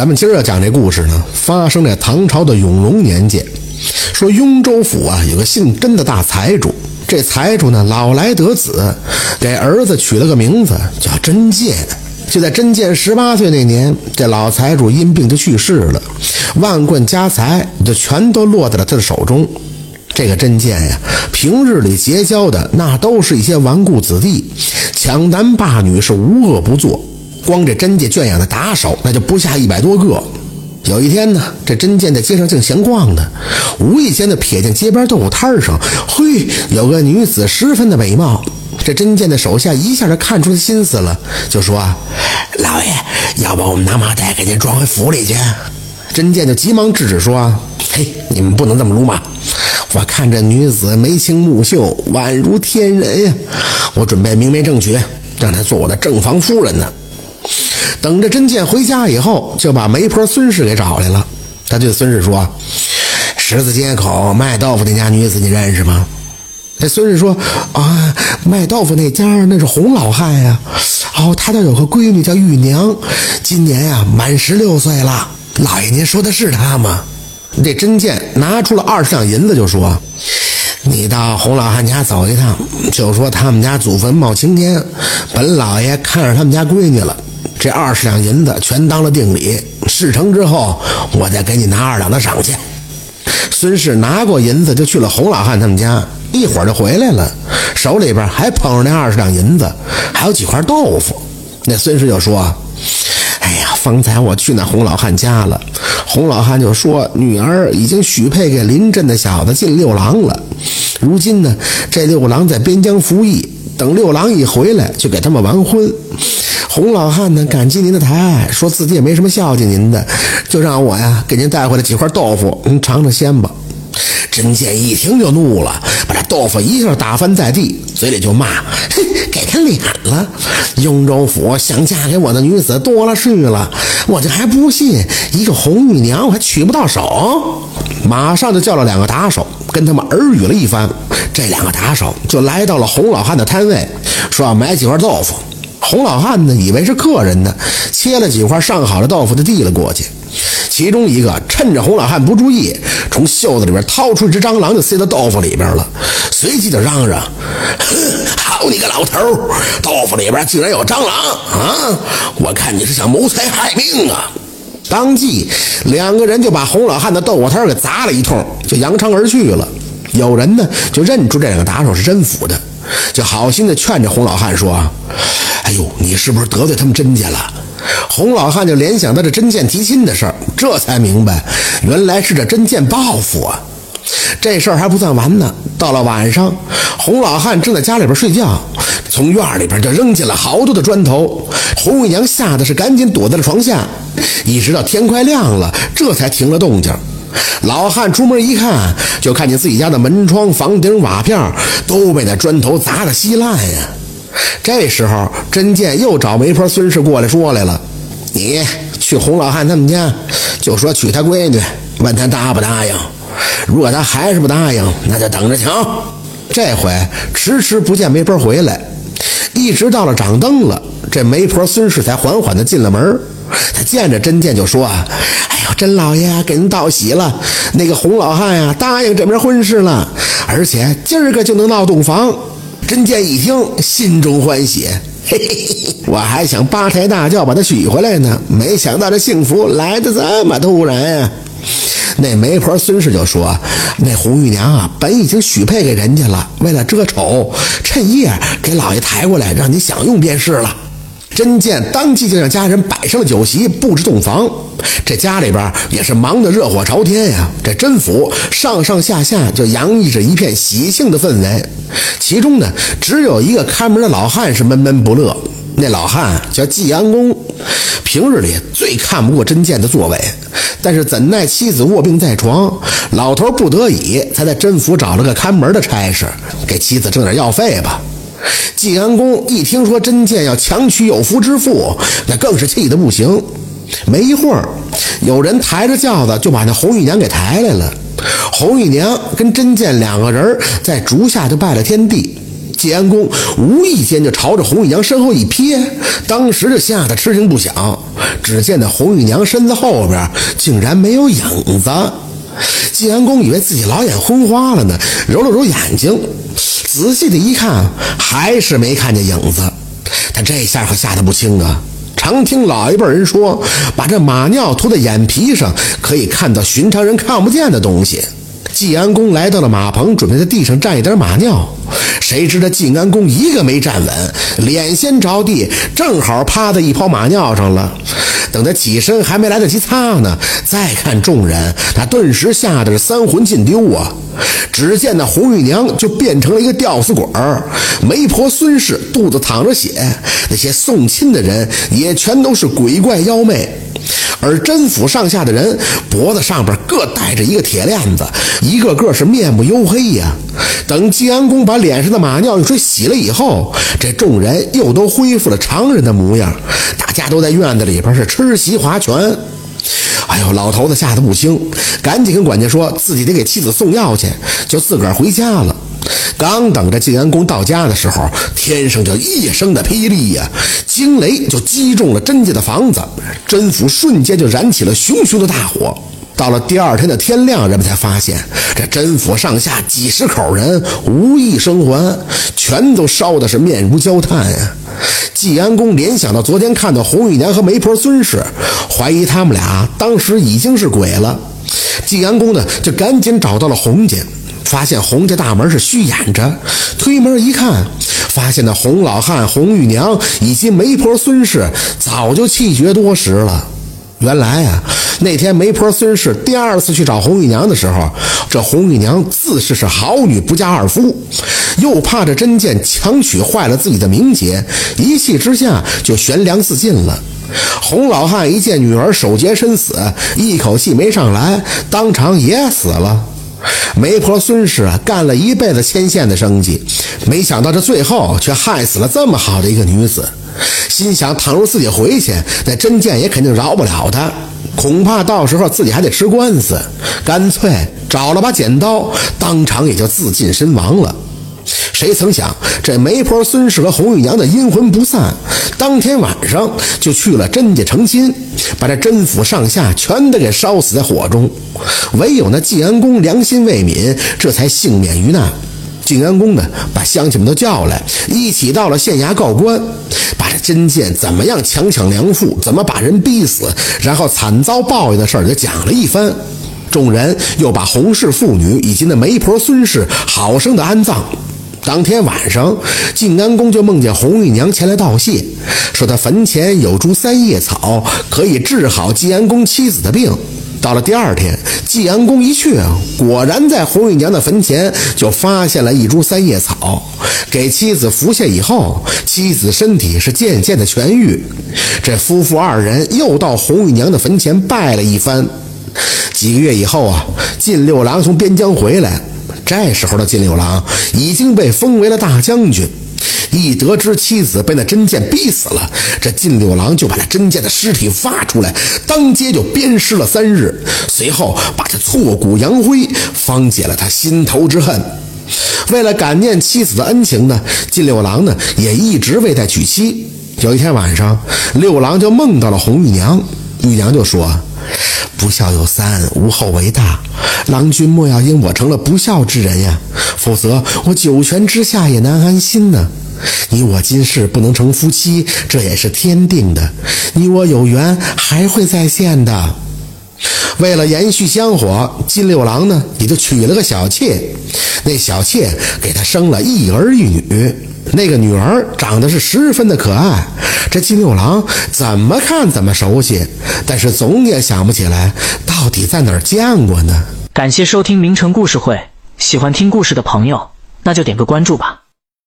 咱们今儿要讲这故事呢，发生在唐朝的永隆年间。说雍州府啊，有个姓甄的大财主。这财主呢，老来得子，给儿子取了个名字叫甄健。就在甄健十八岁那年，这老财主因病就去世了，万贯家财就全都落在了他的手中。这个甄健呀，平日里结交的那都是一些纨绔子弟，抢男霸女是无恶不作。光这甄家圈养的打手，那就不下一百多个。有一天呢，这甄健在街上正闲逛呢，无意间的瞥见街边豆腐摊上，嘿，有个女子十分的美貌。这甄健的手下一下就看出他心思了，就说：“老爷，要不我们拿麻袋给您装回府里去？”甄健就急忙制止说：“嘿，你们不能这么鲁莽！我看这女子眉清目秀，宛如天人呀，我准备明媒正娶，让她做我的正房夫人呢。”等着甄健回家以后，就把媒婆孙氏给找来了。他对孙氏说：“十字街口卖豆腐那家女子，你认识吗？”这孙氏说：“啊，卖豆腐那家那是洪老汉呀。哦，他家有个闺女叫玉娘，今年呀满十六岁了。老爷，您说的是他吗？”这甄健拿出了二十两银子，就说：“你到洪老汉家走一趟，就说他们家祖坟冒青天，本老爷看上他们家闺女了。”这二十两银子全当了定礼，事成之后我再给你拿二两的赏钱。孙氏拿过银子就去了洪老汉他们家，一会儿就回来了，手里边还捧着那二十两银子，还有几块豆腐。那孙氏就说：“哎呀，方才我去那洪老汉家了，洪老汉就说女儿已经许配给临镇的小子进六郎了，如今呢，这六郎在边疆服役，等六郎一回来就给他们完婚。”洪老汉呢，感激您的抬爱，说自己也没什么孝敬您的，就让我呀给您带回来几块豆腐，您尝尝鲜吧。甄健一听就怒了，把这豆腐一下打翻在地，嘴里就骂：“嘿，给他脸了！雍州府想嫁给我的女子多了去了，我就还不信一个红玉娘我还娶不到手。”马上就叫了两个打手，跟他们耳语了一番。这两个打手就来到了洪老汉的摊位，说要买几块豆腐。洪老汉呢，以为是客人呢，切了几块上好的豆腐就递了过去。其中一个趁着洪老汉不注意，从袖子里边掏出一只蟑螂，就塞到豆腐里边了。随即就嚷嚷：“好你个老头豆腐里边竟然有蟑螂啊！我看你是想谋财害命啊！”当即两个人就把洪老汉的豆腐摊给砸了一通，就扬长而去了。有人呢就认出这两个打手是甄府的，就好心的劝着洪老汉说。哎呦，你是不是得罪他们甄家了？洪老汉就联想到这甄健提亲的事儿，这才明白，原来是这甄健报复啊！这事儿还不算完呢。到了晚上，洪老汉正在家里边睡觉，从院里边就扔进了好多的砖头。洪玉娘吓得是赶紧躲在了床下，一直到天快亮了，这才停了动静。老汉出门一看，就看见自己家的门窗、房顶、瓦片都被那砖头砸得稀烂呀。这时候，甄健又找媒婆孙氏过来说来了：“你去洪老汉他们家，就说娶他闺女，问他答不答应。如果他还是不答应，那就等着瞧。”这回迟迟不见媒婆回来，一直到了掌灯了，这媒婆孙氏才缓缓地进了门。他见着甄健就说：“啊哎呦，甄老爷给您道喜了，那个洪老汉呀答应这门婚事了，而且今儿个就能闹洞房。”甄健一听，心中欢喜，嘿嘿，我还想八抬大轿把她娶回来呢，没想到这幸福来的这么突然呀！那媒婆孙氏就说：“那红玉娘啊，本已经许配给人家了，为了遮丑，趁夜给老爷抬过来，让你享用便是了。”甄健当即就让家人摆上了酒席，布置洞房。这家里边也是忙得热火朝天呀。这甄府上上下下就洋溢着一片喜庆的氛围。其中呢，只有一个看门的老汉是闷闷不乐。那老汉叫季安公，平日里最看不过甄健的作为，但是怎奈妻子卧病在床，老头不得已才在甄府找了个看门的差事，给妻子挣点药费吧。晋安公一听说甄健要强娶有夫之妇，那更是气得不行。没一会儿，有人抬着轿子就把那红玉娘给抬来了。红玉娘跟甄健两个人在竹下就拜了天地。晋安公无意间就朝着红玉娘身后一瞥，当时就吓得吃惊不小。只见那红玉娘身子后边竟然没有影子。晋安公以为自己老眼昏花了呢，揉了揉眼睛，仔细的一看，还是没看见影子。他这下可吓得不轻啊！常听老一辈人说，把这马尿涂在眼皮上，可以看到寻常人看不见的东西。晋安公来到了马棚，准备在地上蘸一点马尿。谁知这晋安公一个没站稳，脸先着地，正好趴在一泡马尿上了。等他起身，还没来得及擦呢，再看众人，他顿时吓得是三魂尽丢啊！只见那红玉娘就变成了一个吊死鬼儿，媒婆孙氏肚子淌着血，那些送亲的人也全都是鬼怪妖魅。而甄府上下的人脖子上边各带着一个铁链子，一个个是面目黝黑呀。等晋安公把脸上的马尿用水洗了以后，这众人又都恢复了常人的模样，大家都在院子里边是吃席划拳。哎呦，老头子吓得不轻，赶紧跟管家说自己得给妻子送药去，就自个儿回家了。刚等着晋安公到家的时候，天上就一声的霹雳呀，惊雷就击中了甄家的房子，甄府瞬间就燃起了熊熊的大火。到了第二天的天亮，人们才发现这甄府上下几十口人无一生还，全都烧的是面如焦炭呀。季安公联想到昨天看到红玉娘和媒婆孙氏，怀疑他们俩当时已经是鬼了。季安公呢，就赶紧找到了洪家。发现洪家大门是虚掩着，推门一看，发现那洪老汉、红玉娘以及媒婆孙氏早就气绝多时了。原来啊，那天媒婆孙氏第二次去找红玉娘的时候，这红玉娘自是是好女不嫁二夫，又怕这真剑强取坏了自己的名节，一气之下就悬梁自尽了。洪老汉一见女儿守节身死，一口气没上来，当场也死了。媒婆孙氏啊，干了一辈子牵线的生计，没想到这最后却害死了这么好的一个女子。心想，倘若自己回去，那真剑也肯定饶不了他，恐怕到时候自己还得吃官司。干脆找了把剪刀，当场也就自尽身亡了。谁曾想，这媒婆孙氏和红玉娘的阴魂不散，当天晚上就去了甄家成亲，把这甄府上下全都给烧死在火中。唯有那晋安公良心未泯，这才幸免于难。晋安公呢，把乡亲们都叫来，一起到了县衙告官，把这甄剑怎么样强抢良妇，怎么把人逼死，然后惨遭报应的事儿就讲了一番。众人又把洪氏妇女以及那媒婆孙氏好生的安葬。当天晚上，晋安公就梦见红玉娘前来道谢，说他坟前有株三叶草，可以治好晋安公妻子的病。到了第二天，晋安公一去，果然在红玉娘的坟前就发现了一株三叶草，给妻子服下以后，妻子身体是渐渐的痊愈。这夫妇二人又到红玉娘的坟前拜了一番。几个月以后啊，晋六郎从边疆回来。这时候的金六郎已经被封为了大将军，一得知妻子被那真剑逼死了，这金六郎就把那真剑的尸体挖出来，当街就鞭尸了三日，随后把他挫骨扬灰，方解了他心头之恨。为了感念妻子的恩情呢，金六郎呢也一直未再娶妻。有一天晚上，六郎就梦到了红玉娘，玉娘就说。不孝有三，无后为大。郎君莫要因我成了不孝之人呀，否则我九泉之下也难安心呢。你我今世不能成夫妻，这也是天定的。你我有缘，还会再现的。为了延续香火，金六郎呢也就娶了个小妾。那小妾给他生了一儿一女，那个女儿长得是十分的可爱。这金六郎怎么看怎么熟悉，但是总也想不起来到底在哪儿见过呢？感谢收听名城故事会，喜欢听故事的朋友，那就点个关注吧。